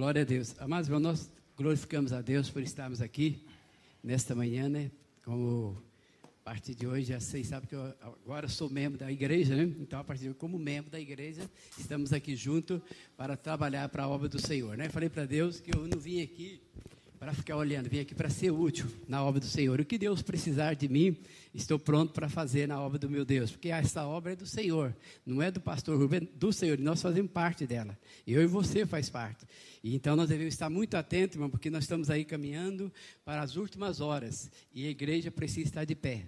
Glória a Deus. Amados irmãos, nós glorificamos a Deus por estarmos aqui nesta manhã, né? Como a partir de hoje, vocês sabem que eu agora sou membro da igreja, né? Então, a partir de hoje, como membro da igreja, estamos aqui juntos para trabalhar para a obra do Senhor, né? Falei para Deus que eu não vim aqui para ficar olhando, vim aqui para ser útil na obra do Senhor. O que Deus precisar de mim, estou pronto para fazer na obra do meu Deus, porque essa obra é do Senhor, não é do pastor Rubem, do Senhor, e nós fazemos parte dela. Eu e você faz parte. E então nós devemos estar muito atentos, irmão, porque nós estamos aí caminhando para as últimas horas e a igreja precisa estar de pé.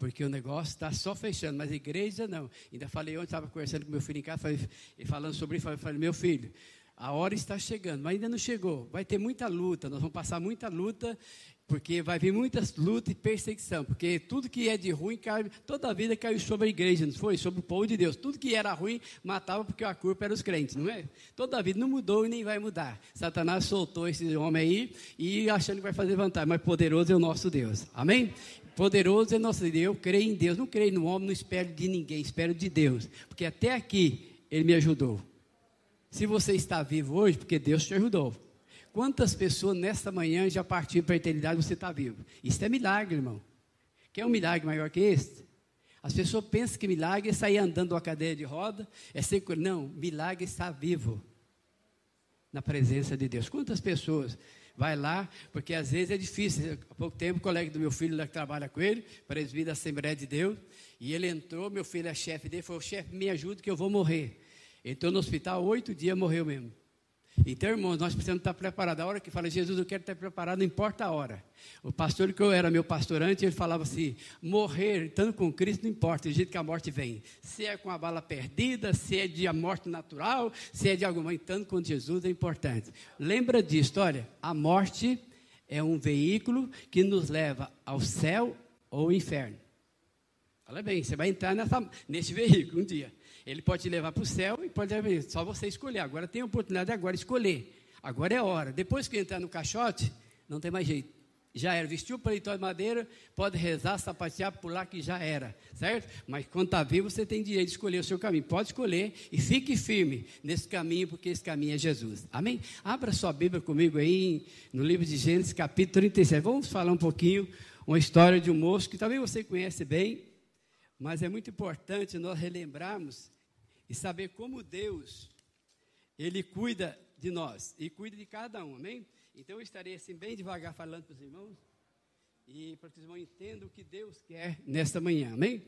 Porque o negócio está só fechando, mas a igreja não. Ainda falei ontem, estava conversando com meu filho em casa, falei, falando sobre isso, falei, meu filho, a hora está chegando, mas ainda não chegou. Vai ter muita luta, nós vamos passar muita luta, porque vai vir muitas lutas e perseguição. Porque tudo que é de ruim, cai, toda a vida caiu sobre a igreja, não foi? Sobre o povo de Deus. Tudo que era ruim, matava porque a culpa era os crentes, não é? Toda a vida não mudou e nem vai mudar. Satanás soltou esse homem aí e achando que vai fazer vantagem, mas poderoso é o nosso Deus. Amém? Poderoso é nosso Deus. Eu creio em Deus, não creio no homem, não espero de ninguém, espero de Deus. Porque até aqui ele me ajudou. Se você está vivo hoje, porque Deus te ajudou. Quantas pessoas nesta manhã já partiram para a eternidade você está vivo? Isso é milagre, irmão. Quer um milagre maior que este? As pessoas pensam que milagre é sair andando uma cadeira de roda, é ser. Não, milagre é estar vivo na presença de Deus. Quantas pessoas vai lá, porque às vezes é difícil. Há pouco tempo, um colega do meu filho lá que trabalha com ele, presbítero da Assembleia de Deus, e ele entrou, meu filho é chefe dele, falou: chefe, me ajuda que eu vou morrer. Entrou no hospital, oito dias, morreu mesmo. Então, irmãos, nós precisamos estar preparados. A hora que fala, Jesus, eu quero estar preparado, não importa a hora. O pastor que eu era meu pastor antes, ele falava assim: morrer estando com Cristo não importa, do jeito que a morte vem. Se é com a bala perdida, se é de a morte natural, se é de alguma, estando com Jesus é importante. Lembra disso, olha, a morte é um veículo que nos leva ao céu ou ao inferno. Olha bem, você vai entrar nessa, nesse veículo um dia. Ele pode te levar para o céu e pode levar, só você escolher. Agora tem a oportunidade de agora escolher. Agora é hora. Depois que entrar no caixote, não tem mais jeito. Já era. Vestiu o paletó de madeira, pode rezar, sapatear, pular, que já era. Certo? Mas quando está vivo, você tem direito de escolher o seu caminho. Pode escolher e fique firme nesse caminho, porque esse caminho é Jesus. Amém? Abra sua Bíblia comigo aí no livro de Gênesis, capítulo 37. Vamos falar um pouquinho, uma história de um moço que talvez você conhece bem, mas é muito importante nós relembrarmos e saber como Deus, Ele cuida de nós e cuida de cada um, amém? Então eu estarei assim bem devagar falando para os irmãos e para que os irmãos entendam o que Deus quer nesta manhã, amém?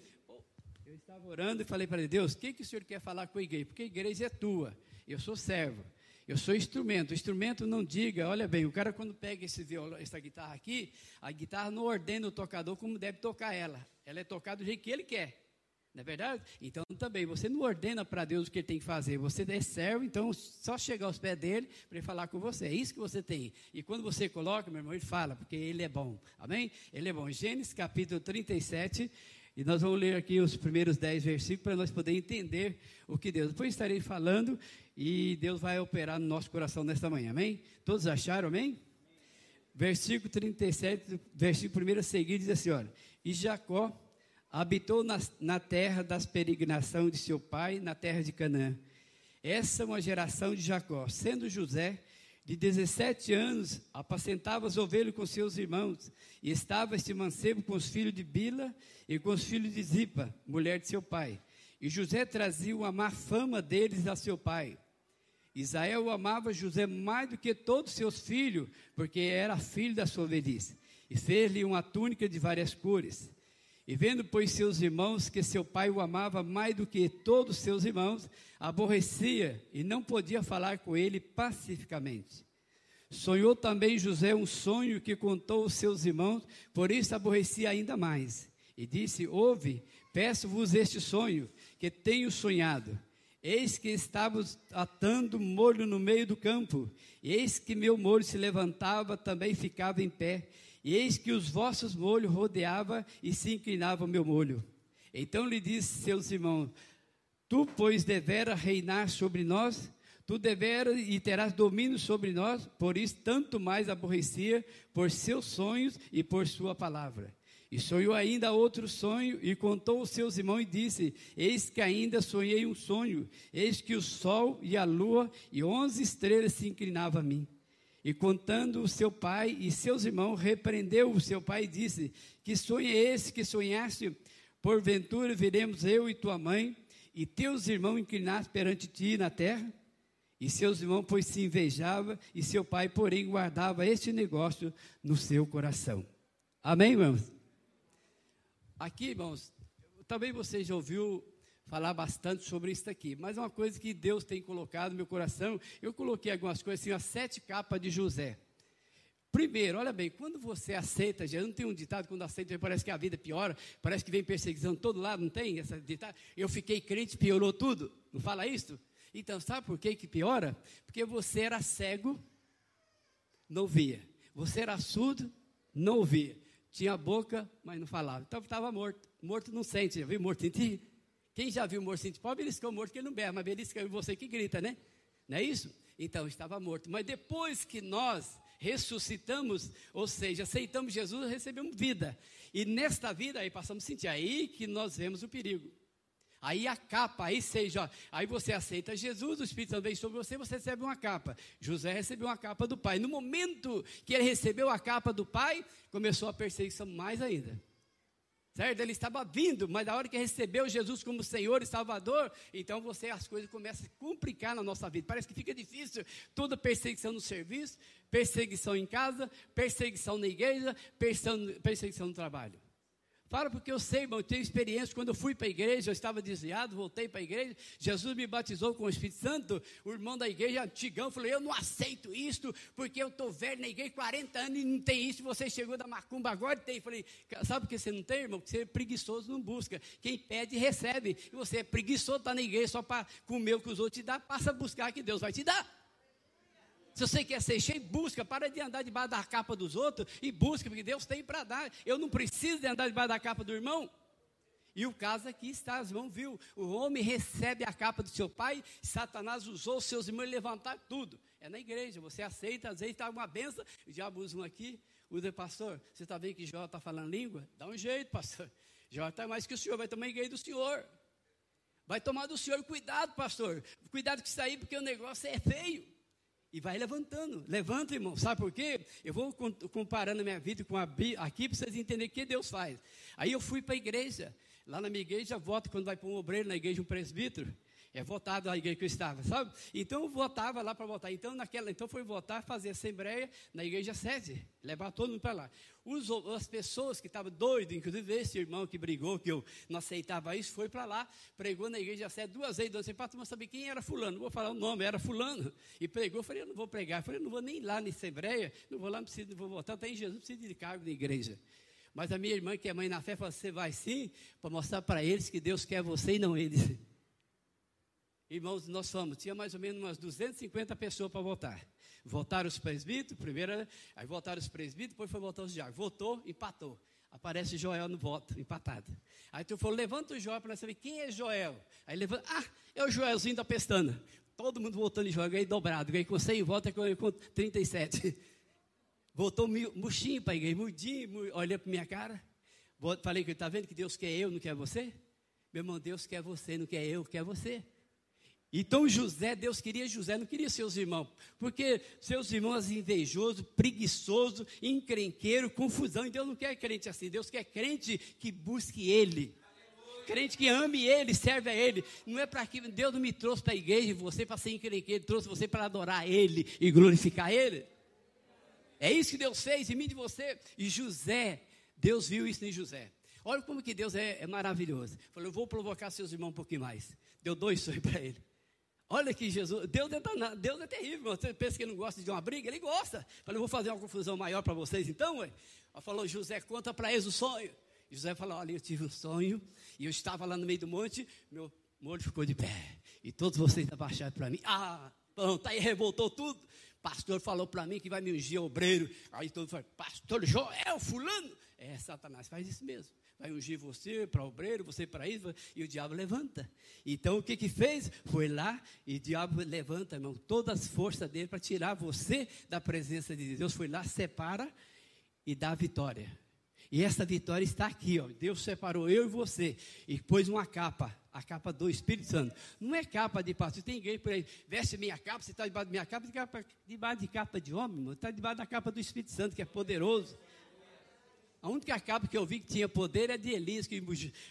Eu estava orando e falei para ele, Deus, o que, que o Senhor quer falar com a igreja? Porque a igreja é tua, eu sou servo, eu sou instrumento. O instrumento não diga, olha bem, o cara quando pega esse violão, essa guitarra aqui, a guitarra não ordena o tocador como deve tocar ela. Ela é tocada do jeito que ele quer. Não é verdade? Então também, você não ordena para Deus o que ele tem que fazer. Você é servo, então só chegar aos pés dele para ele falar com você. É isso que você tem. E quando você coloca, meu irmão, ele fala, porque ele é bom. Amém? Ele é bom. Gênesis capítulo 37. E nós vamos ler aqui os primeiros dez versículos para nós poder entender o que Deus. Depois estarei falando e Deus vai operar no nosso coração nesta manhã. Amém? Todos acharam, amém? Versículo 37, versículo 1 a seguir, diz assim: olha. E Jacó habitou na, na terra das peregrinações de seu pai, na terra de Canaã. Essa é uma geração de Jacó. Sendo José de 17 anos, apacentava as ovelhas com seus irmãos, e estava este mancebo com os filhos de Bila e com os filhos de Zipa, mulher de seu pai. E José trazia uma má fama deles a seu pai. Israel amava José mais do que todos seus filhos, porque era filho da sua velhice. E fez-lhe uma túnica de várias cores. E vendo, pois, seus irmãos que seu pai o amava mais do que todos seus irmãos, aborrecia e não podia falar com ele pacificamente. Sonhou também José um sonho que contou aos seus irmãos, por isso aborrecia ainda mais. E disse: Ouve, peço-vos este sonho que tenho sonhado. Eis que estávamos atando molho no meio do campo, e eis que meu molho se levantava, também ficava em pé, e eis que os vossos molhos rodeava e se inclinava o meu molho. Então lhe disse seus irmãos: Tu, pois, devera reinar sobre nós, tu devera e terás domínio sobre nós, por isso tanto mais aborrecia por seus sonhos e por sua palavra. E sonhou ainda outro sonho, e contou aos seus irmãos e disse: Eis que ainda sonhei um sonho, eis que o sol e a lua e onze estrelas se inclinavam a mim. E contando o seu pai e seus irmãos, repreendeu o seu pai e disse: Que sonho é esse que sonhaste? Porventura viremos eu e tua mãe e teus irmãos inclinados perante ti na terra? E seus irmãos, pois se invejava, e seu pai, porém, guardava este negócio no seu coração. Amém, irmãos? Aqui, irmãos, também você já ouviu falar bastante sobre isso aqui, mas uma coisa que Deus tem colocado no meu coração, eu coloquei algumas coisas assim, as sete capas de José. Primeiro, olha bem, quando você aceita, já não tem um ditado, quando aceita, parece que a vida piora, parece que vem perseguição de todo lado, não tem essa ditado? Eu fiquei crente, piorou tudo, não fala isso? Então, sabe por que, que piora? Porque você era cego, não via. Você era surdo, não ouvia. Tinha boca, mas não falava. Então estava morto. Morto não sente. Já viu morto sentir? Quem já viu morto sentir? Pode beliscar o morto que ele não bebe, mas belisca é você que grita, né? Não é isso? Então estava morto. Mas depois que nós ressuscitamos, ou seja, aceitamos Jesus, recebemos vida. E nesta vida aí passamos a sentir. Aí que nós vemos o perigo. Aí a capa, aí seja, aí você aceita Jesus, o Espírito Santo vem sobre você, você recebe uma capa. José recebeu uma capa do pai. No momento que ele recebeu a capa do pai, começou a perseguição mais ainda. Certo? Ele estava vindo, mas na hora que recebeu Jesus como Senhor e Salvador, então você as coisas começam a complicar na nossa vida. Parece que fica difícil. Toda perseguição no serviço, perseguição em casa, perseguição na igreja, perseguição no trabalho. Fala porque eu sei, irmão, eu tenho experiência. Quando eu fui para a igreja, eu estava desviado, voltei para a igreja. Jesus me batizou com o Espírito Santo. O irmão da igreja, antigão, falou: Eu não aceito isto, porque eu estou velho na igreja, 40 anos e não tem isso. Você chegou da macumba agora e tem. Falei: Sabe por que você não tem, irmão? Porque você é preguiçoso, não busca. Quem pede, recebe. E você é preguiçoso, está na igreja só para comer o que os outros te dão. Passa a buscar que Deus vai te dar. Se você quer ser cheio, busca. Para de andar debaixo da capa dos outros e busca, porque Deus tem para dar. Eu não preciso de andar debaixo da capa do irmão. E o caso aqui está, irmãos viu, o homem recebe a capa do seu pai, Satanás usou seus irmãos levantar tudo. É na igreja, você aceita, às vezes está uma benção, o diabo usa um aqui, usa, pastor, você está vendo que Jó está falando língua? Dá um jeito, pastor. Jó está mais que o senhor, vai tomar igreja do senhor. Vai tomar do senhor, cuidado, pastor. Cuidado que isso aí, porque o negócio é feio. E vai levantando. Levanta, irmão. Sabe por quê? Eu vou comparando minha vida com a aqui para vocês entenderem o que Deus faz. Aí eu fui para a igreja. Lá na minha igreja, voto quando vai para um obreiro, na igreja um presbítero. É votado a igreja que eu estava, sabe? Então eu votava lá para votar. Então, naquela, então foi votar, fazer assembleia na igreja sede, levar todo mundo para lá. Os, as pessoas que estavam doidas, inclusive esse irmão que brigou, que eu não aceitava isso, foi para lá, pregou na igreja sede duas vezes, duas vezes, para tu saber quem era fulano, não vou falar o nome, era fulano. E pregou, eu falei, eu não vou pregar, eu falei, eu não vou nem lá na assembleia, não vou lá, não preciso, não vou votar, tem Jesus, não precisa de cargo na igreja. Mas a minha irmã, que é mãe na fé, falou, você vai sim, para mostrar para eles que Deus quer você e não eles. Irmãos, nós fomos, tinha mais ou menos umas 250 pessoas para votar. Votaram os presbíteros, primeiro, aí votaram os presbíteros, depois foi votar os diáconos. Votou, empatou. Aparece Joel no voto, empatado. Aí tu falou, levanta o Joel para saber quem é Joel. Aí levanta, ah, é o Joelzinho da pestana. Todo mundo votando em Joel, ganhei dobrado, ganhei com 100 votos, ganhei com 37. Votou murchinho para a mudinho, olhando para minha cara. Falei que está vendo que Deus quer eu, não quer você? Meu irmão, Deus quer você, não quer eu, quer você. Então José, Deus queria José, não queria seus irmãos, porque seus irmãos invejoso, preguiçoso, encrenqueiro, confusão. E Deus não quer crente assim, Deus quer crente que busque Ele. Crente que ame Ele, serve a Ele. Não é para que Deus não me trouxe para a igreja e você para ser encrenqueiro, trouxe você para adorar Ele e glorificar Ele. É isso que Deus fez em mim de você. E José, Deus viu isso em José. Olha como que Deus é, é maravilhoso. Falou, eu vou provocar seus irmãos um pouquinho mais. Deu dois sonhos para ele. Olha que Jesus, Deus é, danado, Deus é terrível. Você pensa que ele não gosta de uma briga? Ele gosta. Falei, vou fazer uma confusão maior para vocês então, ué. Falou, José, conta para eles o sonho. José falou, olha, eu tive um sonho e eu estava lá no meio do monte, meu molho ficou de pé. E todos vocês abaixaram para mim. Ah, pronto, aí revoltou tudo. Pastor falou para mim que vai me ungir obreiro. Aí todo mundo falou, pastor Joel, fulano. É, Satanás faz isso mesmo vai ungir você para obreiro, você para isso, e o diabo levanta. Então o que que fez? Foi lá e o diabo levanta, irmão, todas as forças dele para tirar você da presença de Deus. Foi lá, separa e dá a vitória. E essa vitória está aqui, ó. Deus separou eu e você e pôs uma capa, a capa do Espírito Santo. Não é capa de pastor, tem igreja por aí, veste minha capa, você está debaixo da minha capa, debaixo de capa de homem, está debaixo da capa do Espírito Santo, que é poderoso. A única capa que eu vi que tinha poder é de Elias, que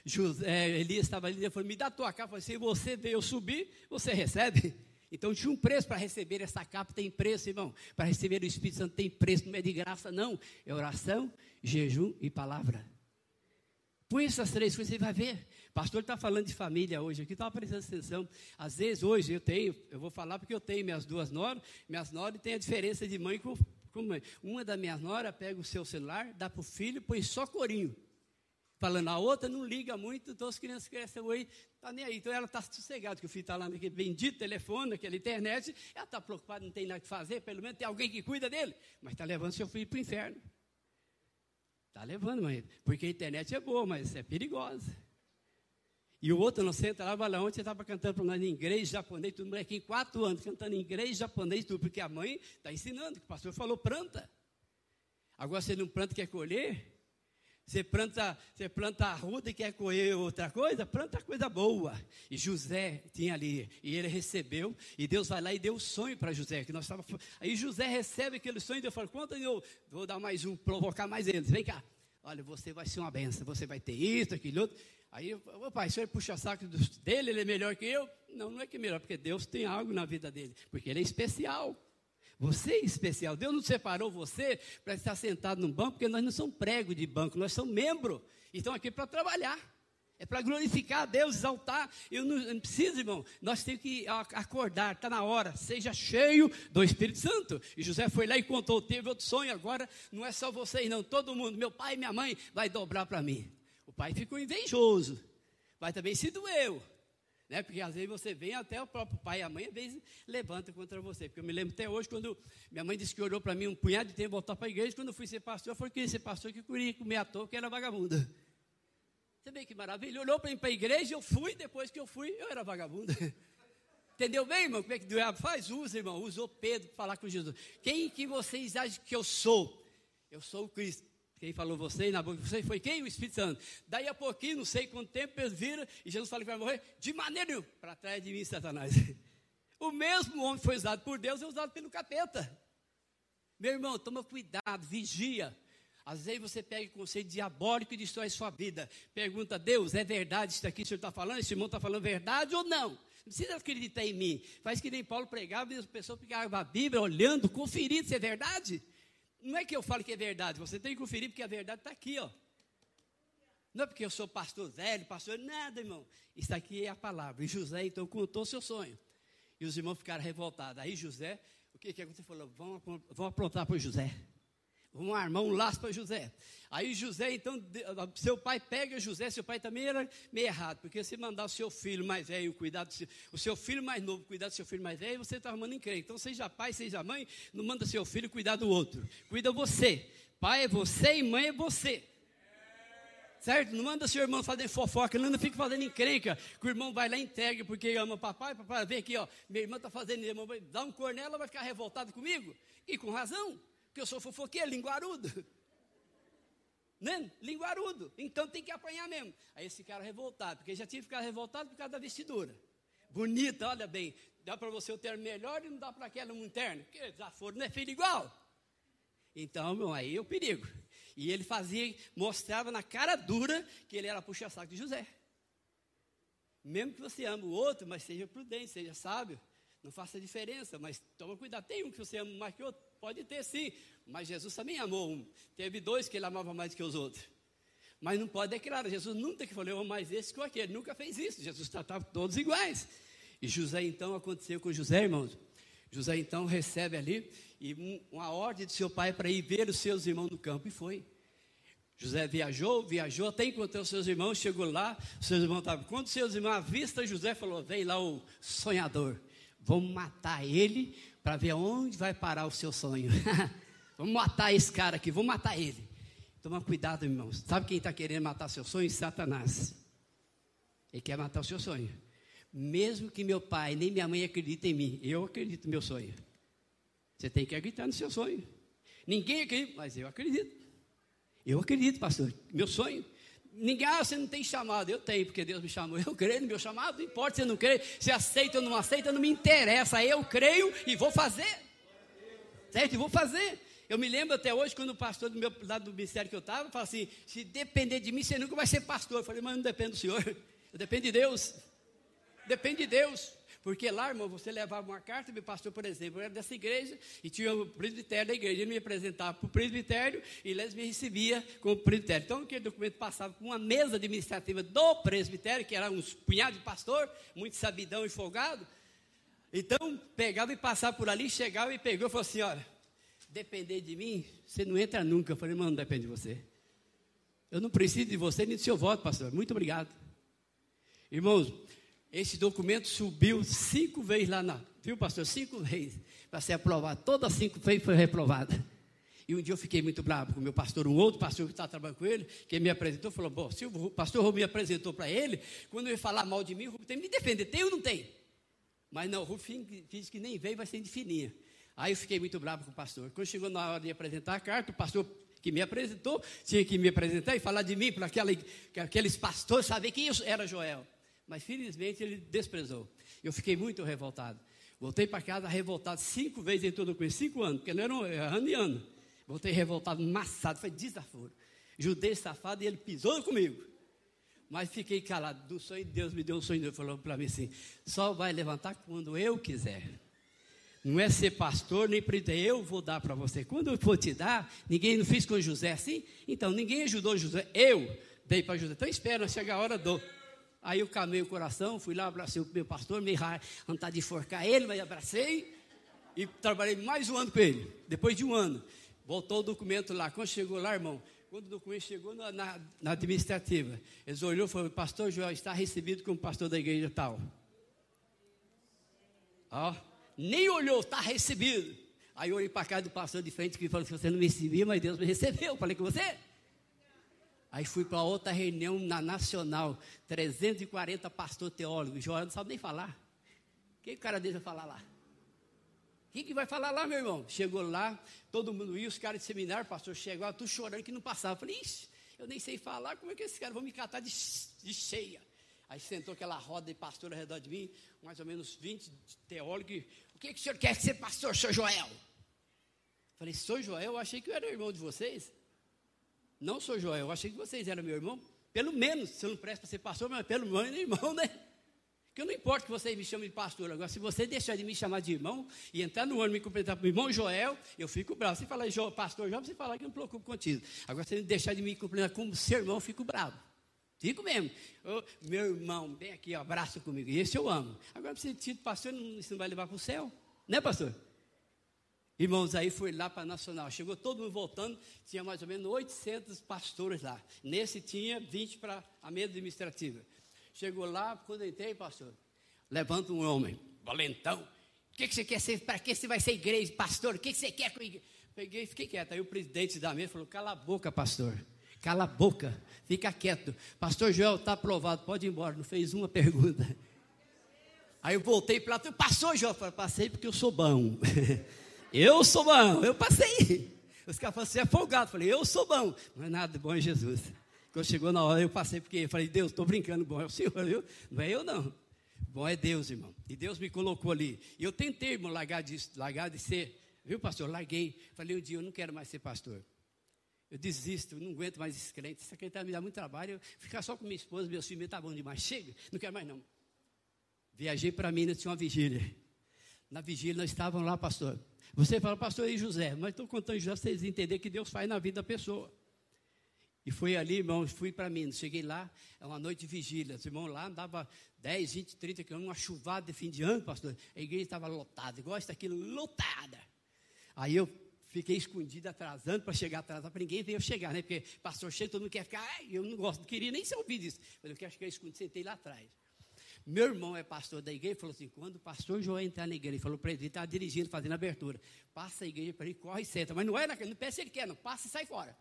José, Elias estava ali, ele falou, me dá a tua capa, se você veio subir, você recebe. Então tinha um preço para receber essa capa, tem preço, irmão. Para receber o Espírito Santo tem preço, não é de graça, não. É oração, jejum e palavra. Põe essas três coisas, você vai ver. Pastor está falando de família hoje aqui, estava prestando atenção. Às vezes, hoje, eu tenho, eu vou falar porque eu tenho minhas duas noras, minhas noras tem a diferença de mãe com, com mãe. Uma das minhas noras pega o seu celular, dá para o filho, põe só corinho falando, a outra não liga muito, então as crianças crescem oi, tá nem aí. Então ela está sossegada, que o filho está lá naquele bendito telefone, naquela internet, ela está preocupada, não tem nada que fazer, pelo menos tem alguém que cuida dele, mas está levando seu filho para o inferno. Está levando, mãe, porque a internet é boa, mas é perigosa. E o outro não senta lá, ontem você estava cantando para nós em inglês, japonês, tudo, molequinho, quatro anos, cantando em inglês, japonês, tudo, porque a mãe está ensinando, que o pastor falou, planta. Agora você não planta, quer colher? Você planta, você planta arruda e quer colher outra coisa, planta coisa boa. E José tinha ali, e ele recebeu, e Deus vai lá e deu o sonho para José. Que nós tava, aí José recebe aquele sonho, e Deus fala: Quanto eu vou dar mais um, provocar mais eles. Vem cá, olha, você vai ser uma benção, você vai ter isso, aquilo outro. Aí, o pai, se ele puxa saco dele, ele é melhor que eu? Não, não é que é melhor, porque Deus tem algo na vida dele, porque ele é especial. Você é especial. Deus não separou você para estar sentado num banco, porque nós não somos prego de banco, nós somos membro. Estamos aqui para trabalhar. É para glorificar a Deus, exaltar. Eu não, não preciso, irmão. Nós temos que acordar, está na hora. Seja cheio do Espírito Santo. E José foi lá e contou, teve outro sonho. Agora não é só vocês, não. Todo mundo, meu pai e minha mãe, vai dobrar para mim. O pai ficou invejoso. Vai também se doeu. Né? Porque às vezes você vem até o próprio pai e a mãe, às vezes levanta contra você. Porque eu me lembro até hoje, quando minha mãe disse que orou para mim um punhado de tempo voltar para a igreja, quando eu fui ser pastor, falei que ser pastor que queria comer à toa, que era vagabunda. Você vê que maravilha. Olhou para mim para a igreja, eu fui, depois que eu fui, eu era vagabunda. Entendeu bem, irmão? Como é que o diabo faz? Usa, irmão. Usou Pedro para falar com Jesus. Quem que vocês acham que eu sou? Eu sou o Cristo. Quem falou você na boca de vocês foi quem? O Espírito Santo. Daí a pouquinho, não sei quanto tempo, eles viram e Jesus falou que vai morrer. De maneira para trás de mim, Satanás. O mesmo homem foi usado por Deus é usado pelo capeta. Meu irmão, toma cuidado, vigia. Às vezes você pega o conceito diabólico e destrói sua vida. Pergunta, Deus, é verdade isso aqui que o senhor está falando? Esse irmão está falando verdade ou não? Não precisa acreditar em mim. Faz que nem Paulo pregava e as pessoas pegavam a Bíblia olhando, conferindo se é verdade. Não é que eu falo que é verdade, você tem que conferir porque a verdade está aqui, ó. Não é porque eu sou pastor velho, pastor, nada, irmão. Isso aqui é a palavra. E José então contou seu sonho. E os irmãos ficaram revoltados. Aí José, o que, que aconteceu? Falou: vamos, vamos aprontar para José. Vamos armar um laço para José. Aí José, então, seu pai pega José, seu pai também era meio errado, porque se mandar o seu filho mais velho cuidar do seu, o seu filho mais novo cuidar do seu filho mais velho, você está arrumando encrenca. Então, seja pai, seja mãe, não manda seu filho cuidar do outro. Cuida você. Pai é você e mãe é você. Certo? Não manda seu irmão fazer fofoca, não fica fazendo encrenca, que o irmão vai lá e entrega porque ama papai, papai, vem aqui, ó, minha irmã está fazendo, irmão, dá um cornela, vai ficar revoltado comigo? E com razão porque eu sou fofoqueiro, linguarudo. Né? Linguarudo. Então tem que apanhar mesmo. Aí esse cara revoltado, porque já tinha ficado revoltado por causa da vestidura. Bonita, olha bem. Dá para você o terno melhor e não dá para aquela um terno. Porque foram, não é filho igual. Então, meu, aí é o perigo. E ele fazia, mostrava na cara dura que ele era puxa-saco de José. Mesmo que você ama o outro, mas seja prudente, seja sábio. Não faça diferença, mas toma cuidado. Tem um que você ama mais que outro? Pode ter sim, mas Jesus também amou um. Teve dois que ele amava mais que os outros. Mas não pode declarar. Jesus nunca que falou, eu amo mais esse que aquele. Nunca fez isso. Jesus tratava todos iguais. E José então aconteceu com José, irmãos. José então recebe ali e uma ordem de seu pai para ir ver os seus irmãos no campo e foi. José viajou, viajou, até encontrou seus irmãos, chegou lá, seus irmãos estavam. Quando seus irmãos avistam José, falou: Vem lá o sonhador, vamos matar ele, para ver onde vai parar o seu sonho. vamos matar esse cara aqui, vamos matar ele. Toma cuidado, irmãos. Sabe quem está querendo matar seu sonho? Satanás. Ele quer matar o seu sonho. Mesmo que meu pai nem minha mãe acreditem em mim, eu acredito no meu sonho. Você tem que acreditar no seu sonho. Ninguém acredita, mas eu acredito. Eu acredito, pastor. Meu sonho. Ninguém, ah, você não tem chamado. Eu tenho, porque Deus me chamou. Eu creio no meu chamado. Não importa se não crê, se aceita ou não aceita, não me interessa. Eu creio e vou fazer. Certo? E vou fazer. Eu me lembro até hoje, quando o pastor do meu lado do ministério que eu estava, falou assim: se depender de mim, você nunca vai ser pastor. Eu falei, mas não depende do senhor. Eu dependo de Deus. Depende de Deus. Porque lá, irmão, você levava uma carta, meu pastor, por exemplo, era dessa igreja, e tinha o presbitério da igreja, ele me apresentava para o presbitério, e eles me recebia como presbitério. Então, aquele documento passava por uma mesa administrativa do presbitério, que era uns punhados de pastor, muito sabidão e folgado. Então, pegava e passava por ali, chegava e pegou e falou assim: olha, depender de mim, você não entra nunca. Eu falei, mano, não depende de você. Eu não preciso de você nem do seu voto, pastor. Muito obrigado. Irmãos, esse documento subiu cinco vezes lá na. Viu, pastor? Cinco vezes para ser aprovado. Todas cinco vezes foi reprovada. E um dia eu fiquei muito bravo com o meu pastor, um outro pastor que estava trabalhando com ele, que me apresentou, falou: Bom, se o pastor Rubem me apresentou para ele, quando ele falar mal de mim, o Rubem tem que me defender. Tem ou não tem? Mas não, o Rubem diz que nem veio, vai ser de fininha. Aí eu fiquei muito bravo com o pastor. Quando chegou na hora de apresentar a carta, o pastor que me apresentou tinha que me apresentar e falar de mim para aqueles pastores saber quem era Joel. Mas felizmente ele desprezou. Eu fiquei muito revoltado. Voltei para casa revoltado cinco vezes em todo o curso, cinco anos, porque não era um, ano e ano. Voltei revoltado, massado, foi desaforo. Judei safado e ele pisou comigo. Mas fiquei calado. Do sonho de Deus me deu um sonho. Ele falou para mim assim: só vai levantar quando eu quiser. Não é ser pastor nem presidente, eu vou dar para você. Quando eu for te dar, ninguém não fez com José assim? Então, ninguém ajudou José, eu dei para José. Então, espera, chega a hora, dou. Aí eu calmei o coração, fui lá, abracei o meu pastor, meio vontade de forcar ele, mas abracei e trabalhei mais um ano com ele. Depois de um ano, voltou o documento lá. Quando chegou lá, irmão, quando o documento chegou na, na, na administrativa, eles olhou e falaram: Pastor Joel está recebido como pastor da igreja tal. Ó, nem olhou, está recebido. Aí eu olhei para a casa do pastor de frente que falou: Você não me recebia, mas Deus me recebeu. Falei com você. Aí fui para outra reunião na Nacional, 340 pastor teólogo. Joel não sabe nem falar. O que o cara deixa falar lá? O que, vai falar lá, meu irmão? Chegou lá, todo mundo ia, os caras de seminário, pastor chegou, tu chorando que não passava. falei, ixi, eu nem sei falar, como é que esses caras vão me catar de, de cheia? Aí sentou aquela roda de pastor ao redor de mim, mais ou menos 20 teólogos. O que, que o senhor quer ser pastor, senhor Joel? Falei, sou Joel, eu achei que eu era irmão de vocês. Não sou Joel, eu achei que vocês eram meu irmão. Pelo menos, se eu não presto para ser pastor, mas pelo menos irmão, né? Que eu não importa que vocês me chamem de pastor. Agora, se você deixar de me chamar de irmão e entrar no ano e me cumprimentar para o irmão Joel, eu fico bravo. Se falar pastor Joel, você falar que eu não preocupo contigo. Agora, se deixar de me cumprimentar como seu irmão, eu fico bravo. Fico mesmo. meu irmão, vem aqui, abraça comigo. Esse eu amo. Agora, se você pastor, não, isso não vai levar para o céu. Né, pastor? Irmãos, aí foi lá para a Nacional. Chegou todo mundo voltando, tinha mais ou menos 800 pastores lá. Nesse tinha 20 para a mesa administrativa. Chegou lá, quando entrei, pastor, levanta um homem, valentão. O que, que você quer ser? Para que você vai ser igreja, pastor? O que, que você quer com igreja? Peguei fiquei quieto. Aí o presidente da mesa falou: cala a boca, pastor. Cala a boca, fica quieto. Pastor Joel está aprovado, pode ir embora. Não fez uma pergunta. Aí eu voltei para lá, pastor Joel, falei, passei porque eu sou bom. Eu sou bom, eu passei. Os caras falaram, você é folgado. Eu falei, eu sou bom. Não é nada bom é Jesus. Quando chegou na hora, eu passei porque eu falei, Deus, estou brincando, bom é o Senhor, viu? Não é eu não. Bom é Deus, irmão. E Deus me colocou ali. E eu tentei, irmão, largar de, largar de ser, viu, pastor? Larguei. Falei um dia, eu não quero mais ser pastor. Eu desisto, não aguento mais esses crentes. Isso aqui tá me dá muito trabalho. Eu ficar só com minha esposa, meus filhos, tá bom demais. Chega, não quero mais não. Viajei para Minas, tinha uma vigília. Na vigília nós estávamos lá, pastor. Você fala, pastor e José, mas estou contando já vocês entenderem que Deus faz na vida da pessoa. E foi ali, irmãos, fui para Minas. Cheguei lá, é uma noite de vigília. Os irmãos lá andava 10, 20, 30 quilômetros, uma chuvada de fim de ano, pastor. A igreja estava lotada, igual essa aqui, lotada. Aí eu fiquei escondido, atrasando para chegar atrasado, para ninguém ver eu chegar, né? Porque pastor chega, todo mundo quer ficar, ai, eu não gosto, não queria nem ser ouvido isso. Mas eu quero chegar escondido, sentei lá atrás. Meu irmão é pastor da igreja, falou assim: quando o pastor João entrar na igreja, ele falou para ele, ele estava dirigindo, fazendo abertura. Passa a igreja para ele, corre e senta. Mas não é naquele, não peça ele quer, não, passa e sai fora.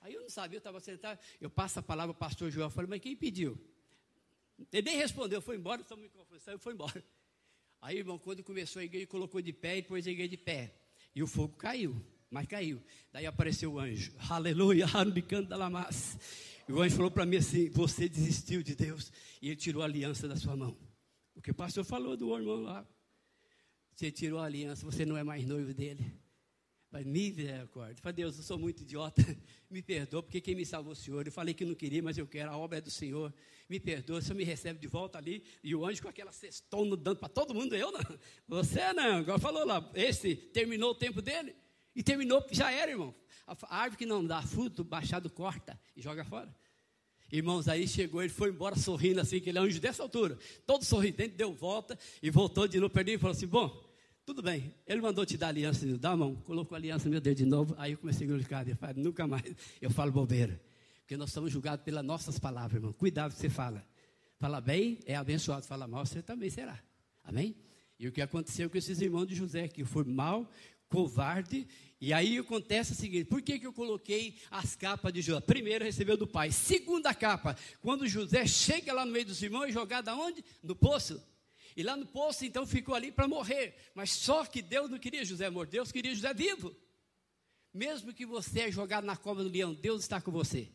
Aí eu não sabia, eu estava sentado, eu passo a palavra para o pastor João, eu falei, mas quem pediu? Ele nem respondeu, foi embora, o microfone saiu, foi embora. Aí, irmão, quando começou a igreja, colocou de pé e pôs a igreja de pé. E o fogo caiu. mas caiu. Daí apareceu o anjo. Aleluia, Hanbicando da Lamas. E o anjo falou para mim assim: Você desistiu de Deus e ele tirou a aliança da sua mão. O que o pastor falou do irmão lá. Você tirou a aliança, você não é mais noivo dele. Mas misericórdia. Falei, Deus, eu sou muito idiota. Me perdoa, porque quem me salvou o Senhor. Eu falei que não queria, mas eu quero. A obra é do Senhor. Me perdoa, o Senhor me recebe de volta ali. E o anjo com aquela cestona dando para todo mundo. Eu não. Você não. Agora falou lá. Esse terminou o tempo dele. E terminou, já era, irmão. A árvore que não dá fruto, baixado corta e joga fora. Irmãos, aí chegou, ele foi embora sorrindo assim, que ele é um anjo dessa altura. Todo sorridente, deu volta e voltou de novo, perdido e falou assim: Bom, tudo bem, ele mandou te dar aliança, dá a mão, colocou a aliança no meu dedo de novo, aí eu comecei a glorificar, eu falei, nunca mais eu falo bobeira, porque nós somos julgados pelas nossas palavras, irmão, cuidado que você fala, fala bem, é abençoado, fala mal, você também será, amém? E o que aconteceu com esses irmãos de José, que foi mal, covarde, e aí acontece o seguinte, por que, que eu coloquei as capas de José? Primeiro recebeu do pai, segunda capa, quando José chega lá no meio dos irmãos, jogado aonde? No poço, e lá no poço, então, ficou ali para morrer. Mas só que Deus não queria José morto, Deus queria José vivo. Mesmo que você é jogado na cova do leão, Deus está com você.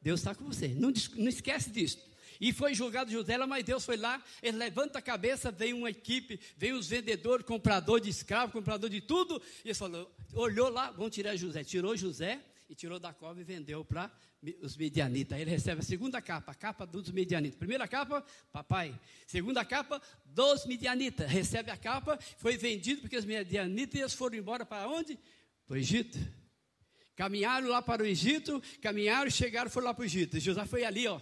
Deus está com você. Não, não esquece disso. E foi jogado José, mas Deus foi lá, ele levanta a cabeça, vem uma equipe, vem os vendedores, comprador de escravo, comprador de tudo, e ele falou, olhou lá, vão tirar José. Tirou José e tirou da cova e vendeu para os medianitas. Ele recebe a segunda capa, a capa dos medianitas. Primeira capa, papai. Segunda capa, dos medianitas. Recebe a capa, foi vendido porque os medianitas foram embora para onde? Para o Egito. Caminharam lá para o Egito, caminharam, chegaram, foram lá para o Egito. José foi ali, ó.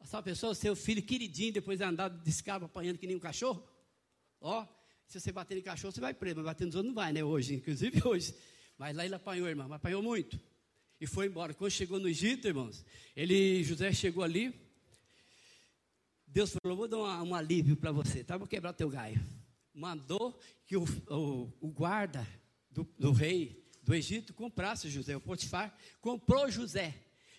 Essa pessoa, seu filho queridinho, depois de andar de escravo apanhando que nem um cachorro. Ó, se você bater em cachorro, você vai preso, mas bater nos outros não vai, né? Hoje, inclusive hoje. Mas lá ele apanhou, irmão, apanhou muito e foi embora. Quando chegou no Egito, irmãos, ele, José chegou ali. Deus falou: Vou dar um, um alívio para você, tá? Vou quebrar teu gaio. Mandou que o, o, o guarda do, do, rei do Egito comprasse José. O Potifar comprou José.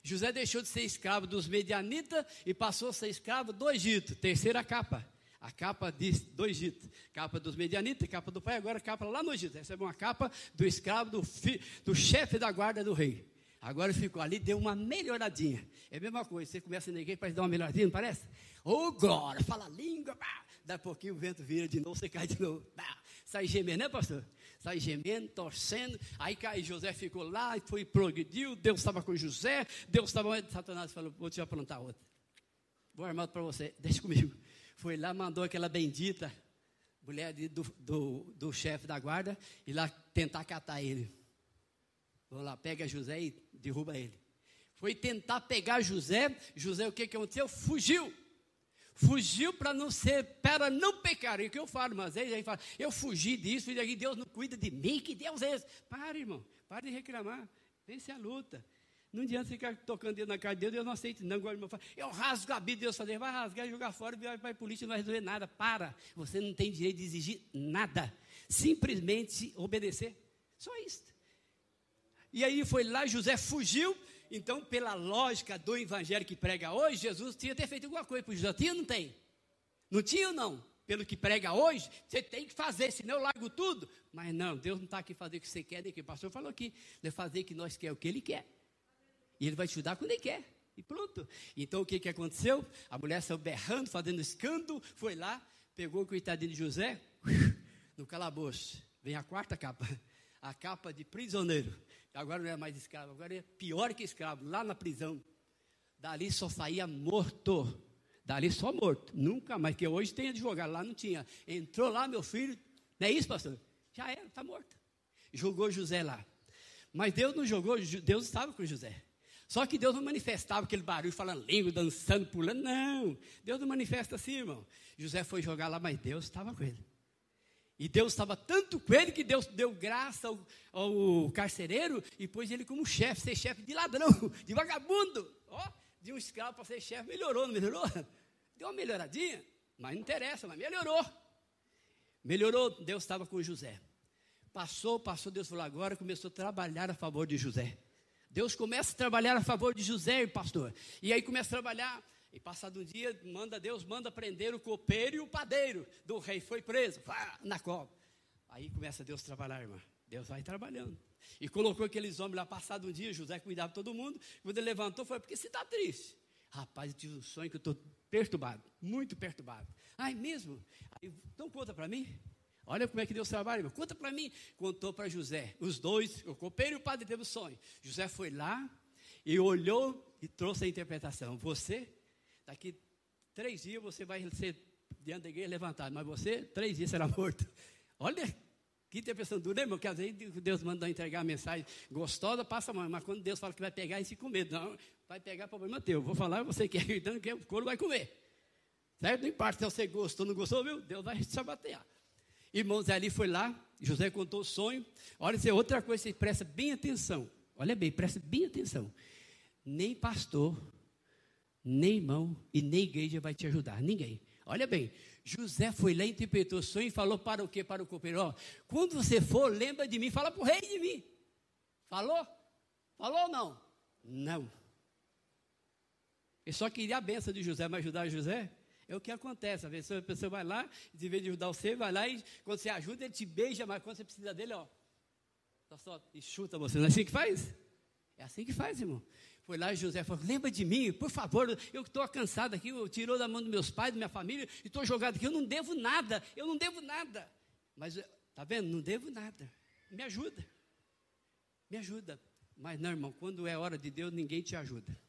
José deixou de ser escravo dos medianitas e passou a ser escravo do Egito. Terceira capa. A capa de, do Egito, capa dos medianitas, capa do pai, agora capa lá no Egito. Recebe uma capa do escravo, do, fi, do chefe da guarda do rei. Agora ficou ali, deu uma melhoradinha. É a mesma coisa, você começa a igreja, parece dar uma melhoradinha, não parece? Ô, oh, glória, fala língua, pá. Dá a pouquinho o vento vira de novo, você cai de novo. Pá. Sai gemendo, né, pastor? Sai gemendo, torcendo. Aí cai, José ficou lá, foi progrediu, Deus estava com José, Deus estava. Satanás falou: vou te aprontar outra. Vou armado para você, deixa comigo. Foi lá, mandou aquela bendita mulher do, do, do chefe da guarda ir lá tentar catar ele. Vamos lá, pega José e derruba ele. Foi tentar pegar José, José o que, que aconteceu? Fugiu. Fugiu para não ser, para não pecar. E o que eu falo, mas aí, aí fala, eu fugi disso, e daí Deus não cuida de mim, que Deus é esse? Para, irmão, para de reclamar. Vence a luta. Não adianta ficar tocando Deus na cara de Deus, Deus não aceita. Não, agora irmão fala, eu rasgo a Bíblia, Deus fala, vai rasgar jogar fora, vai para a polícia, não vai resolver nada. Para, você não tem direito de exigir nada. Simplesmente obedecer. Só isso. E aí foi lá, José fugiu. Então, pela lógica do evangelho que prega hoje, Jesus tinha ter feito alguma coisa para José. Tinha ou não tem? Não tinha ou não? Pelo que prega hoje, você tem que fazer, senão eu largo tudo. Mas não, Deus não está aqui fazer o que você quer, nem o que o pastor falou aqui. Ele fazer o que nós queremos, o que ele quer. E ele vai te ajudar quando ele quer. E pronto. Então o que, que aconteceu? A mulher saiu berrando, fazendo escândalo, foi lá, pegou o coitadinho de José, no calabouço. Vem a quarta capa, a capa de prisioneiro. Agora não é mais escravo, agora é pior que escravo, lá na prisão. Dali só saía morto. Dali só morto. Nunca mais, que hoje tem advogado, lá não tinha. Entrou lá, meu filho, não é isso, pastor? Já era, está morto. Jogou José lá. Mas Deus não jogou, Deus estava com José. Só que Deus não manifestava aquele barulho falando língua, dançando, pulando. Não. Deus não manifesta assim, irmão. José foi jogar lá, mas Deus estava com ele. E Deus estava tanto com ele que Deus deu graça ao, ao carcereiro e pôs ele como chefe, ser chefe de ladrão, de vagabundo. Ó, de um escravo para ser chefe, melhorou, não melhorou? Deu uma melhoradinha, mas não interessa, mas melhorou. Melhorou, Deus estava com José. Passou, passou, Deus falou, agora começou a trabalhar a favor de José. Deus começa a trabalhar a favor de José, pastor. E aí começa a trabalhar e passado um dia, manda Deus manda prender o copeiro e o padeiro do rei. Foi preso, na cova. Aí começa Deus a trabalhar, irmã. Deus vai trabalhando. E colocou aqueles homens lá, passado um dia, José cuidava de todo mundo. Quando ele levantou, foi porque você está triste. Rapaz, eu tive um sonho que eu estou perturbado, muito perturbado. Ai, mesmo? então conta para mim. Olha como é que Deus trabalha, meu. Conta para mim. Contou para José. Os dois, o copeiro e o padre teve o sonho. José foi lá e olhou e trouxe a interpretação. Você, daqui três dias, você vai ser diante da igreja levantado, mas você, três dias, será morto. Olha que interpretação dura, irmão, que às vezes Deus manda entregar a mensagem gostosa, passa a mão, mas quando Deus fala que vai pegar, e se comer, não, vai pegar problema teu. Vou falar, você quer, então que o couro vai comer. Certo? Não importa se você gostou ou não gostou, viu? Deus vai te abatear. Irmãos, ali foi lá, José contou o sonho. Olha, isso é outra coisa, você presta bem atenção. Olha bem, presta bem atenção. Nem pastor, nem irmão e nem igreja vai te ajudar, ninguém. Olha bem, José foi lá, interpretou o sonho e falou para o quê? Para o copeiro, ó, quando você for, lembra de mim, fala para o rei de mim. Falou? Falou ou não? Não. Ele só queria a benção de José, mas ajudar José é o que acontece. A pessoa, a pessoa vai lá, de vez de ajudar você, vai lá e quando você ajuda, ele te beija, mas quando você precisa dele, ó, só, só e chuta você. Não é assim que faz? É assim que faz, irmão. Foi lá e José falou: lembra de mim, por favor, eu estou cansado aqui, eu tirou da mão dos meus pais, da minha família, e estou jogado aqui, eu não devo nada, eu não devo nada. Mas, tá vendo? Não devo nada. Me ajuda. Me ajuda. Mas não, irmão, quando é hora de Deus, ninguém te ajuda.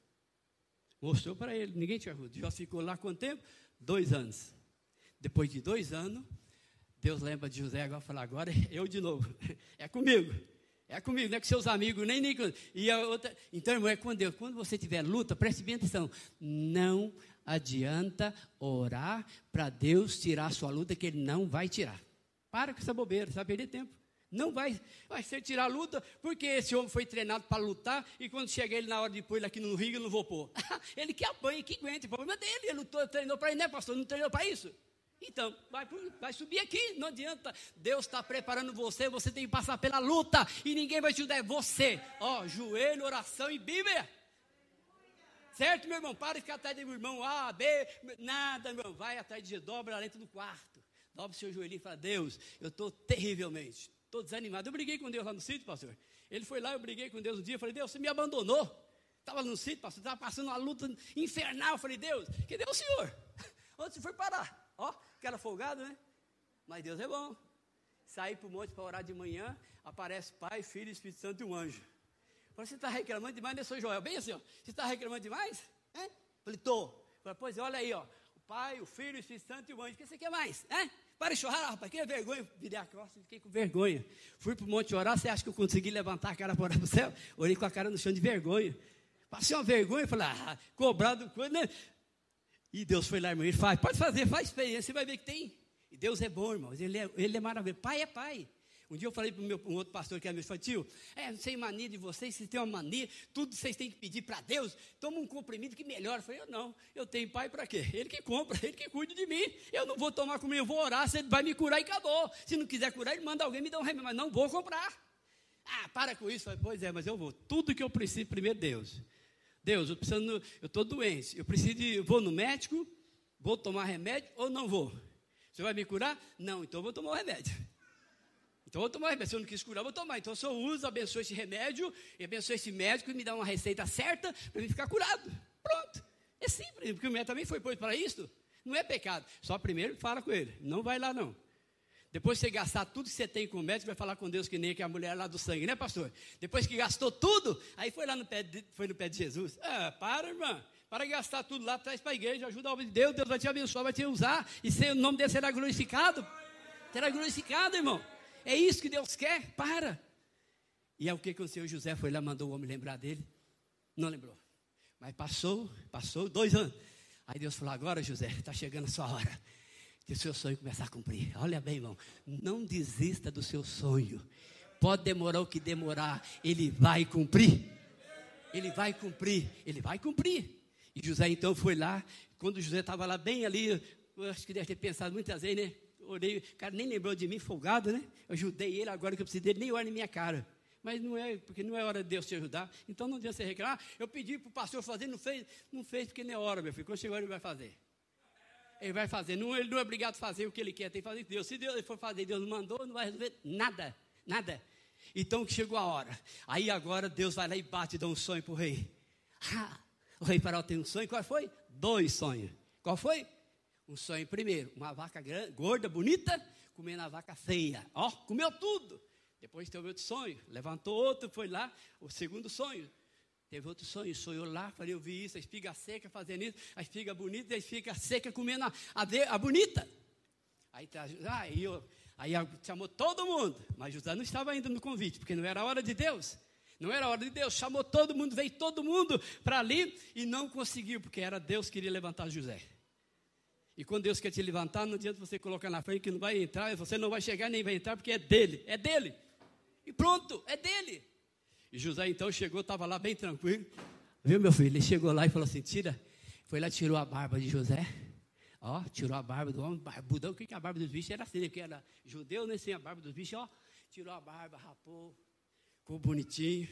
Mostrou para ele, ninguém te ajuda. Já ficou lá quanto tempo? Dois anos. Depois de dois anos, Deus lembra de José agora fala, agora é eu de novo. É comigo. É comigo, não é com seus amigos, nem nem com. E a outra, então, irmão, é com Deus. Quando você tiver luta, preste bem atenção. Não adianta orar para Deus tirar sua luta, que Ele não vai tirar. Para com essa bobeira, você vai perder tempo. Não vai, vai ser tirar a luta, porque esse homem foi treinado para lutar, e quando chega ele na hora de pôr ele aqui no ringue, eu não vou pôr. ele que apanha, que aguenta, o problema dele, ele lutou, treinou para isso, né, pastor? Não treinou para isso? Então, vai, vai subir aqui, não adianta. Deus está preparando você, você tem que passar pela luta e ninguém vai te ajudar, é você. Ó, joelho, oração e Bíblia. Certo, meu irmão? Para de ficar atrás do meu irmão A, B, nada, meu irmão. Vai atrás de Jesus, dobra dentro do quarto. Dobra o seu joelhinho e fala: Deus, eu estou terrivelmente, estou desanimado. Eu briguei com Deus lá no sítio, pastor. Ele foi lá, eu briguei com Deus um dia. Falei: Deus, você me abandonou. Estava no sítio, pastor, estava passando uma luta infernal. Eu falei: Deus, que deu o senhor? Onde você foi parar? Ó, era folgado, né? Mas Deus é bom. Saí para o monte para orar de manhã, aparece Pai, Filho, Espírito Santo e um anjo. Falei, você está reclamando demais, né, sou Joel? Bem assim, ó. Você está reclamando demais? É? Falei, estou. Falei, pois olha aí, ó. O Pai, o Filho, o Espírito Santo e o anjo. O que você quer mais? É? Para de chorar, rapaz, que vergonha. Virei a costa, fiquei com vergonha. Fui para o monte orar, você acha que eu consegui levantar a cara para orar para o céu? Orei com a cara no chão de vergonha. Passei uma vergonha, falei, ah, cobrado coisa, né? E Deus foi lá, irmão, ele faz, pode fazer, faz experiência, você vai ver que tem. E Deus é bom, irmãos, ele é, ele é maravilhoso. Pai é pai. Um dia eu falei para um outro pastor que é meu, falei, tio, é, não sei mania de vocês, vocês têm uma mania, tudo vocês têm que pedir para Deus, toma um comprimido que melhora. Eu falei, eu não, eu tenho pai para quê? Ele que compra, ele que cuida de mim. Eu não vou tomar comigo, eu vou orar, se ele vai me curar e acabou. Se não quiser curar, ele manda alguém me dar um remédio, mas não vou comprar. Ah, para com isso. Falei, pois é, mas eu vou. Tudo que eu preciso, primeiro Deus. Deus, eu eu estou doente, eu preciso de, vou no médico, vou tomar remédio ou não vou? Você vai me curar? Não, então eu vou tomar o remédio. Então eu vou tomar o remédio. Se eu não quis curar, eu vou tomar. Então se eu uso, abençoe esse remédio, e abençoe esse médico e me dá uma receita certa para mim ficar curado. Pronto. É simples, porque o médico também foi posto para isso. Não é pecado. Só primeiro fala com ele. Não vai lá, não. Depois que você gastar tudo que você tem com o médico, vai falar com Deus que nem que a mulher lá do sangue, né, pastor? Depois que gastou tudo, aí foi lá no pé de, foi no pé de Jesus. Ah, para, irmã. Para gastar tudo lá, traz para a igreja, ajuda a obra de Deus, Deus vai te abençoar, vai te usar, e o nome dele será glorificado. Será glorificado, irmão. É isso que Deus quer. Para. E é o que? O José foi lá, mandou o homem lembrar dele. Não lembrou. Mas passou, passou dois anos. Aí Deus falou: agora, José, está chegando a sua hora que o seu sonho começar a cumprir. Olha bem, irmão, não desista do seu sonho. Pode demorar o que demorar, ele vai cumprir. Ele vai cumprir, ele vai cumprir. E José então foi lá, quando José estava lá bem ali, acho que deve ter pensado muitas vezes, né? Orei, o cara nem lembrou de mim, folgado, né? Eu ajudei ele, agora que eu preciso dele, nem olha na minha cara. Mas não é, porque não é hora de Deus te ajudar. Então não adianta você reclamar. Eu pedi para o pastor fazer, não fez, não fez porque nem é hora, meu filho. Quando chegou, ele vai fazer. Ele vai fazer. Não, ele não é obrigado a fazer o que ele quer, tem que fazer Deus. Se Deus for fazer, Deus mandou, não vai resolver nada. Nada. Então chegou a hora. Aí agora Deus vai lá e bate e dá um sonho para o rei. Ah, o rei Faraó tem um sonho. Qual foi? Dois sonhos. Qual foi? Um sonho primeiro, uma vaca grande, gorda, bonita, comendo a vaca feia. Ó, comeu tudo. Depois teve outro sonho, levantou outro, foi lá, o segundo sonho. Teve outro sonho, sonhou lá, falei, eu vi isso, a espiga seca fazendo isso, a espiga bonita, a espiga seca comendo a, a, a bonita. Aí, tá, aí, eu, aí chamou todo mundo, mas José não estava ainda no convite, porque não era a hora de Deus. Não era a hora de Deus, chamou todo mundo, veio todo mundo para ali e não conseguiu, porque era Deus que queria levantar José. E quando Deus quer te levantar, não adianta você colocar na frente que não vai entrar, você não vai chegar nem vai entrar, porque é dele, é dele. E pronto, é dele. E José então chegou, estava lá bem tranquilo. Viu, meu filho? Ele chegou lá e falou assim: tira. Foi lá, tirou a barba de José. Ó, tirou a barba do homem, barbudão. O que, que a barba dos bichos era assim? Porque era judeu, né? Sem a barba dos bichos, ó. Tirou a barba, rapou, ficou bonitinho.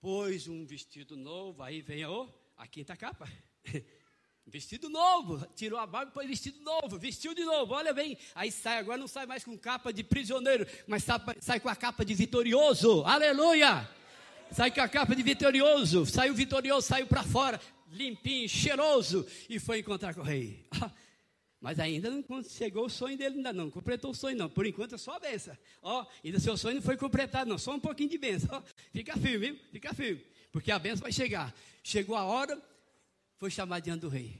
Pôs um vestido novo. Aí vem, ó, a quinta capa. Vestido novo, tirou a barba e pôs vestido novo, vestiu de novo, olha bem, aí sai, agora não sai mais com capa de prisioneiro, mas sai com a capa de vitorioso, aleluia! Sai com a capa de vitorioso, saiu vitorioso, saiu para fora, limpinho, cheiroso, e foi encontrar com o rei. Mas ainda não chegou o sonho dele, ainda não, completou o sonho não, por enquanto é só a benção. Ó, ainda seu sonho não foi completado não, só um pouquinho de benção, ó, fica firme, viu? fica firme, porque a benção vai chegar. Chegou a hora, foi chamado diante do rei.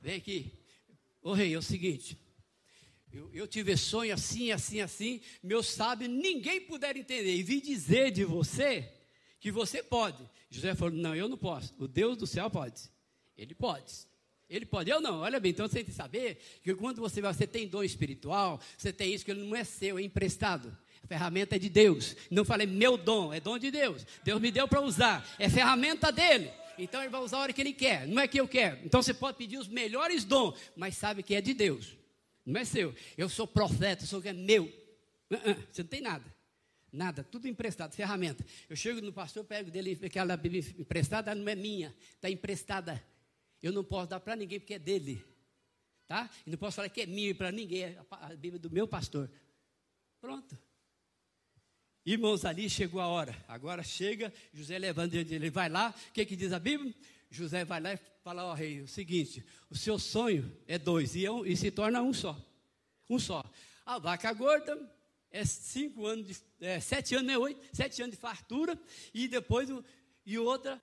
Vem aqui. Ô rei, é o seguinte. Eu, eu tive sonho assim, assim, assim. Meu sábio, ninguém puder entender. E vi dizer de você que você pode. José falou: Não, eu não posso. O Deus do céu pode. Ele pode. Ele pode, eu não. Olha bem, então você tem que saber que quando você, você tem dom espiritual, você tem isso que ele não é seu, é emprestado. A ferramenta é de Deus. Não falei meu dom, é dom de Deus. Deus me deu para usar. É ferramenta dele. Então ele vai usar a hora que ele quer, não é que eu quero. Então você pode pedir os melhores dons, mas sabe que é de Deus, não é seu. Eu sou profeta, sou que é meu. Você não tem nada. Nada, tudo emprestado, ferramenta. Eu chego no pastor, pego dele aquela Bíblia emprestada, não é minha, está emprestada. Eu não posso dar para ninguém porque é dele. Tá? E não posso falar que é minha para ninguém, é a Bíblia do meu pastor. Pronto. Irmãos, ali chegou a hora. Agora chega, José levando ele, vai lá. O que, que diz a Bíblia? José vai lá e fala ao rei: o seguinte, o seu sonho é dois, e, é um, e se torna um só. Um só. A vaca gorda é cinco anos, de, é, sete anos, é oito, sete anos de fartura, e depois, e outra,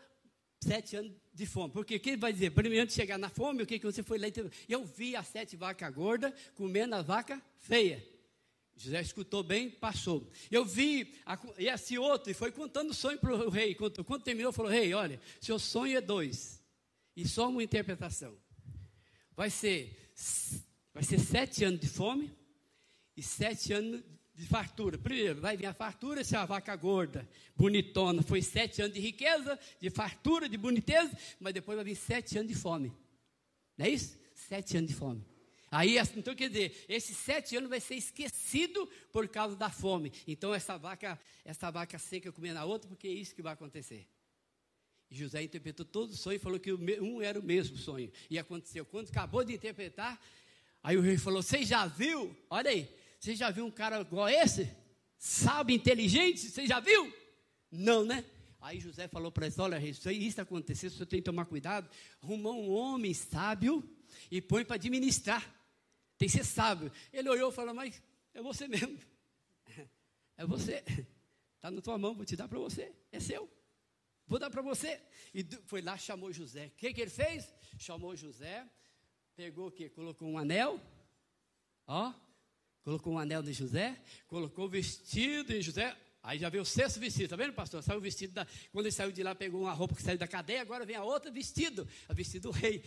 sete anos de fome. Porque quem vai dizer, primeiro de chegar na fome, o que, que você foi lá e Eu vi as sete vacas gordas comendo a vaca feia. José escutou bem, passou. Eu vi a, esse outro e foi contando o sonho para o rei. Quando, quando terminou, falou: Rei, olha, seu sonho é dois, e só uma interpretação. Vai ser, vai ser sete anos de fome e sete anos de fartura. Primeiro, vai vir a fartura, se é a vaca gorda, bonitona, foi sete anos de riqueza, de fartura, de boniteza, mas depois vai vir sete anos de fome. Não é isso? Sete anos de fome. Aí, então quer dizer, esses sete anos vai ser esquecido por causa da fome. Então essa vaca, essa vaca seca comendo a outra, porque é isso que vai acontecer. E José interpretou todo o sonho e falou que um era o mesmo sonho. E aconteceu. Quando acabou de interpretar, aí o rei falou: Você já viu? Olha aí, você já viu um cara igual esse? Sábio, inteligente? Você já viu? Não, né? Aí José falou para ele: Olha, isso, isso acontecer, você tem que tomar cuidado. Arrumou um homem sábio e põe para administrar. Tem que ser sábio. Ele olhou e falou: Mas é você mesmo. É você. Está na tua mão, vou te dar para você. É seu. Vou dar para você. E foi lá, chamou José. O que, que ele fez? Chamou José, pegou o quê? Colocou um anel. Ó. Colocou um anel de José. Colocou o vestido de José. Aí já veio o sexto vestido, tá vendo, pastor? Saiu o vestido da. Quando ele saiu de lá, pegou uma roupa que saiu da cadeia, agora vem a outra vestido. A vestido do rei.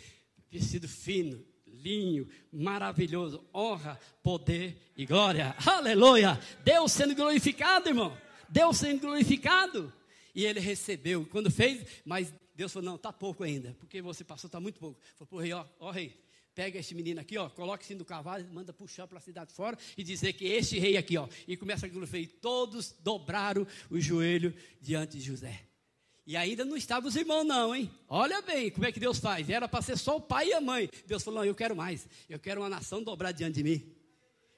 Vestido fino, linho, maravilhoso, honra, poder e glória. Aleluia! Deus sendo glorificado, irmão. Deus sendo glorificado. E ele recebeu, quando fez, mas Deus falou: não, está pouco ainda, porque você passou, está muito pouco. Falou para o rei: ó, ó, rei, pega esse menino aqui, ó, coloque-se no cavalo, manda puxar para a cidade fora e dizer que este rei aqui, ó, e começa a glorificar. Todos dobraram o joelho diante de José. E ainda não estavam os irmãos, não, hein? Olha bem como é que Deus faz. Era para ser só o pai e a mãe. Deus falou: não, eu quero mais. Eu quero uma nação dobrar diante de mim.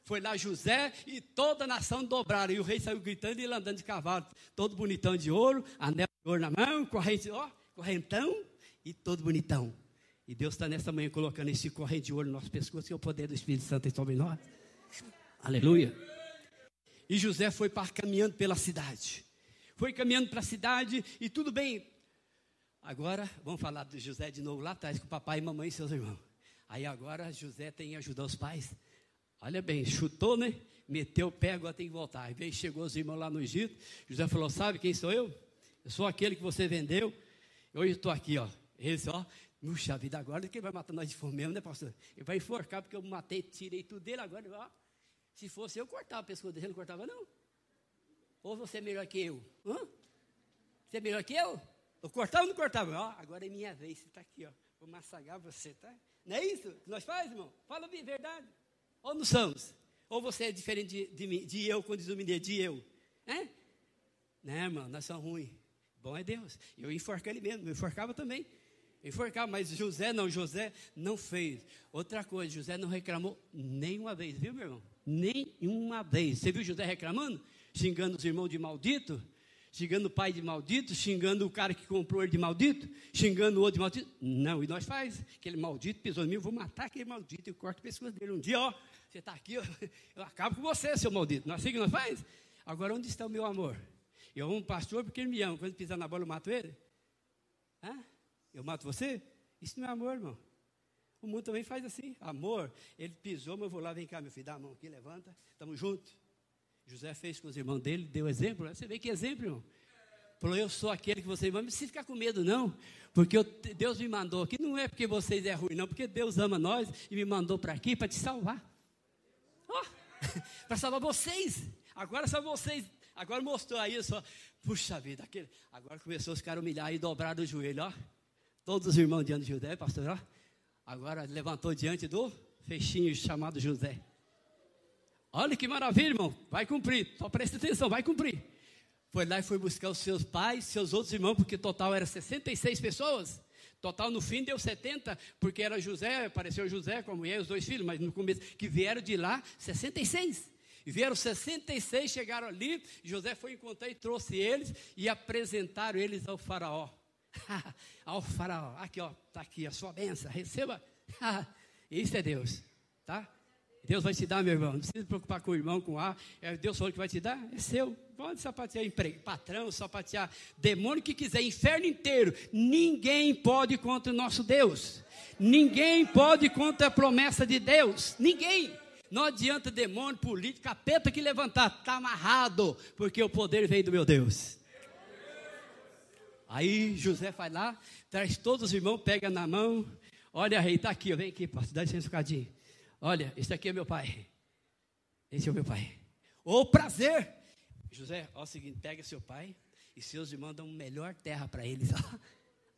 Foi lá José e toda a nação dobraram. E o rei saiu gritando e andando de cavalo, todo bonitão de ouro, anel de ouro na mão, corrente, ó, correntão e todo bonitão. E Deus está nessa manhã colocando esse corrente de ouro no nosso pescoço, que é o poder do Espírito Santo sobre nós. Aleluia. E José foi para, caminhando pela cidade. Foi caminhando para a cidade e tudo bem. Agora, vamos falar de José de novo lá atrás, com papai, mamãe e seus irmãos. Aí agora José tem que ajudar os pais. Olha bem, chutou, né? Meteu o pé, agora tem que voltar. Aí veio, chegou os irmãos lá no Egito. José falou: Sabe quem sou eu? Eu sou aquele que você vendeu. Hoje estou aqui, ó. Esse, ó. Puxa vida, agora quem vai matar nós de fome mesmo, né, pastor? Ele vai enforcar porque eu matei, tirei tudo dele, agora, ó. Se fosse eu, cortava o pescoço dele, não cortava, não. Ou você é melhor que eu? Hã? Você é melhor que eu? Eu cortava ou não cortava? Ó, agora é minha vez, você está aqui, ó. Vou massagar você, tá? Não é isso que nós faz, irmão? Fala a verdade. Ou não somos? Ou você é diferente de, de, mim, de eu, quando diz de eu? É? Não, irmão, nós somos ruins. Bom é Deus. Eu enforcar ele mesmo, eu enforcava também. Enforcava, mas José não, José não fez. Outra coisa, José não reclamou nenhuma vez, viu, meu irmão? Nenhuma vez. Você viu José reclamando? Xingando os irmãos de maldito? xingando o pai de maldito, xingando o cara que comprou ele de maldito, xingando o outro de maldito. Não, e nós faz, aquele maldito pisou em mim, eu vou matar aquele maldito, eu corto o pescoço dele. Um dia, ó, você está aqui, ó, eu acabo com você, seu maldito. Não é assim que nós faz? Agora, onde está o meu amor? Eu amo um pastor porque ele me ama. Quando pisar na bola, eu mato ele? Hã? Eu mato você? Isso não é amor, irmão. O mundo também faz assim. Amor, ele pisou, mas eu vou lá, vem cá, meu filho, dá a mão aqui, levanta, estamos juntos. José fez com os irmãos dele, deu exemplo. Você vê que exemplo, irmão. Falou, eu sou aquele que vocês vão. Não precisa ficar com medo, não. Porque eu, Deus me mandou aqui. Não é porque vocês é ruim, não. Porque Deus ama nós e me mandou para aqui para te salvar. Oh, para salvar vocês. Agora são vocês. Agora mostrou aí só. Puxa vida, aquele. Agora começou os caras a humilhar e dobrar o joelho, ó. Todos os irmãos diante de José, pastor. Agora levantou diante do fechinho chamado José. Olha que maravilha, irmão. Vai cumprir. Só presta atenção, vai cumprir. Foi lá e foi buscar os seus pais, seus outros irmãos, porque total era 66 pessoas. Total no fim deu 70, porque era José, apareceu José com a mulher e os dois filhos, mas no começo, que vieram de lá 66. E vieram 66, chegaram ali, José foi encontrar e trouxe eles e apresentaram eles ao faraó. ao faraó. Aqui, ó, está aqui a sua benção, receba. Isso é Deus, tá? Deus vai te dar, meu irmão. Não precisa se preocupar com o irmão, com A. É Deus falou que vai te dar, é seu. Pode sapatear emprego, patrão, sapatear demônio que quiser, inferno inteiro. Ninguém pode contra o nosso Deus. Ninguém pode contra a promessa de Deus. Ninguém. Não adianta demônio, político, capeta que levantar. Está amarrado, porque o poder veio do meu Deus. Aí José vai lá, traz todos os irmãos, pega na mão. Olha, rei, está aqui, vem aqui, pastor, dá licença um bocadinho. Olha, esse aqui é meu pai. Esse é o meu pai. O prazer. José, ó, o seguinte: pega seu pai e seus irmãos dão melhor terra para eles.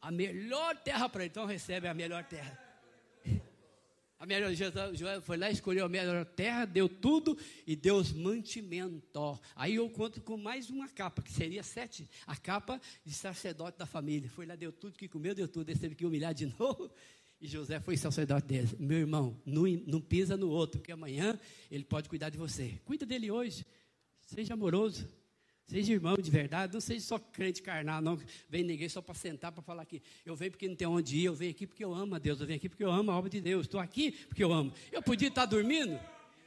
A melhor terra para eles. Então recebe a melhor terra. A melhor, José foi lá, escolheu a melhor terra, deu tudo e deu os mantimentos. Aí eu conto com mais uma capa, que seria sete, a capa de sacerdote da família. Foi lá, deu tudo que comeu, deu tudo. Ele teve que humilhar de novo e José foi sacerdote dele. Meu irmão, não, não pisa no outro, porque amanhã ele pode cuidar de você. Cuida dele hoje. Seja amoroso. Seja irmão de verdade. Não seja só crente carnal, não. Vem ninguém só para sentar, para falar aqui. Eu venho porque não tem onde ir. Eu venho aqui porque eu amo a Deus. Eu venho aqui porque eu amo a obra de Deus. Estou aqui porque eu amo. Eu podia estar dormindo,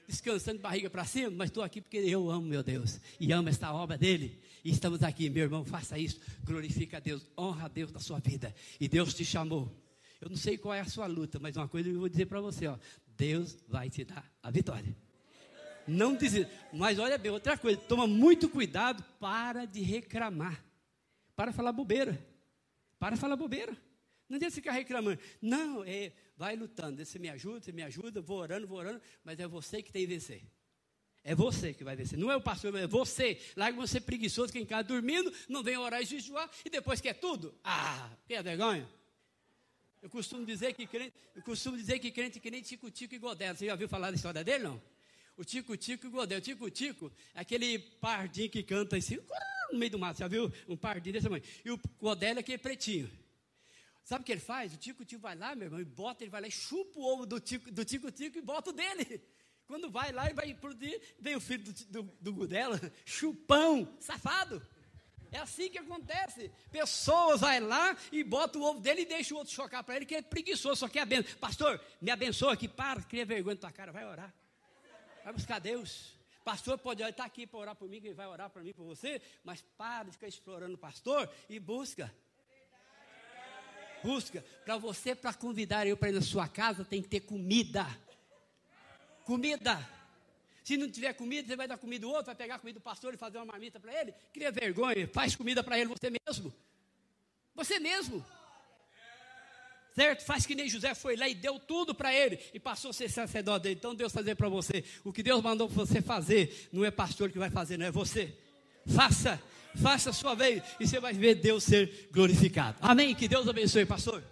descansando de barriga para cima, mas estou aqui porque eu amo meu Deus. E amo esta obra dele. E estamos aqui, meu irmão. Faça isso. Glorifica a Deus. Honra a Deus na sua vida. E Deus te chamou eu não sei qual é a sua luta, mas uma coisa eu vou dizer para você, ó, Deus vai te dar a vitória. Não dizer, mas olha bem, outra coisa, toma muito cuidado para de reclamar. Para falar bobeira. Para falar bobeira. Não adianta ficar reclamando. Não, é, vai lutando. Você me ajuda, você me ajuda, vou orando, vou orando, mas é você que tem que vencer. É você que vai vencer. Não é o pastor, é você. Larga você preguiçoso, que em casa dormindo, não vem orar e jejuar, e depois quer tudo. Ah, que vergonha. Eu costumo dizer que crente, eu costumo dizer que crente que nem Tico-Tico e Godelo. Você já ouviu falar da história dele, não? O Tico-Tico e Godelo. O Tico-Tico é aquele pardinho que canta assim, no meio do mato. Já viu? Um pardinho desse tamanho. E o Godelo é aquele pretinho. Sabe o que ele faz? O Tico-Tico vai lá, meu irmão, e bota, ele vai lá e chupa o ovo do Tico-Tico e bota o dele. Quando vai lá e vai explodir, vem o filho do, do, do chupão, safado. É assim que acontece. Pessoas vai lá e bota o ovo dele e deixa o outro chocar para ele, que é preguiçoso, só quer abençoar. Pastor, me abençoa aqui, para, cria vergonha na tua cara, vai orar. Vai buscar Deus. Pastor pode estar aqui para orar por mim, que vai orar para mim, por você, mas para de ficar explorando o pastor e busca. Busca. Para você, para convidar eu para ir na sua casa, tem que ter comida. Comida. Se não tiver comida, você vai dar comida do outro, vai pegar comida do pastor e fazer uma marmita para ele. Cria vergonha, faz comida para ele você mesmo. Você mesmo. Certo? Faz que nem José foi lá e deu tudo para ele e passou a ser sacerdote dele. Então Deus fazer para você. O que Deus mandou você fazer, não é pastor que vai fazer, não é você. Faça, faça a sua vez e você vai ver Deus ser glorificado. Amém? Que Deus abençoe, pastor.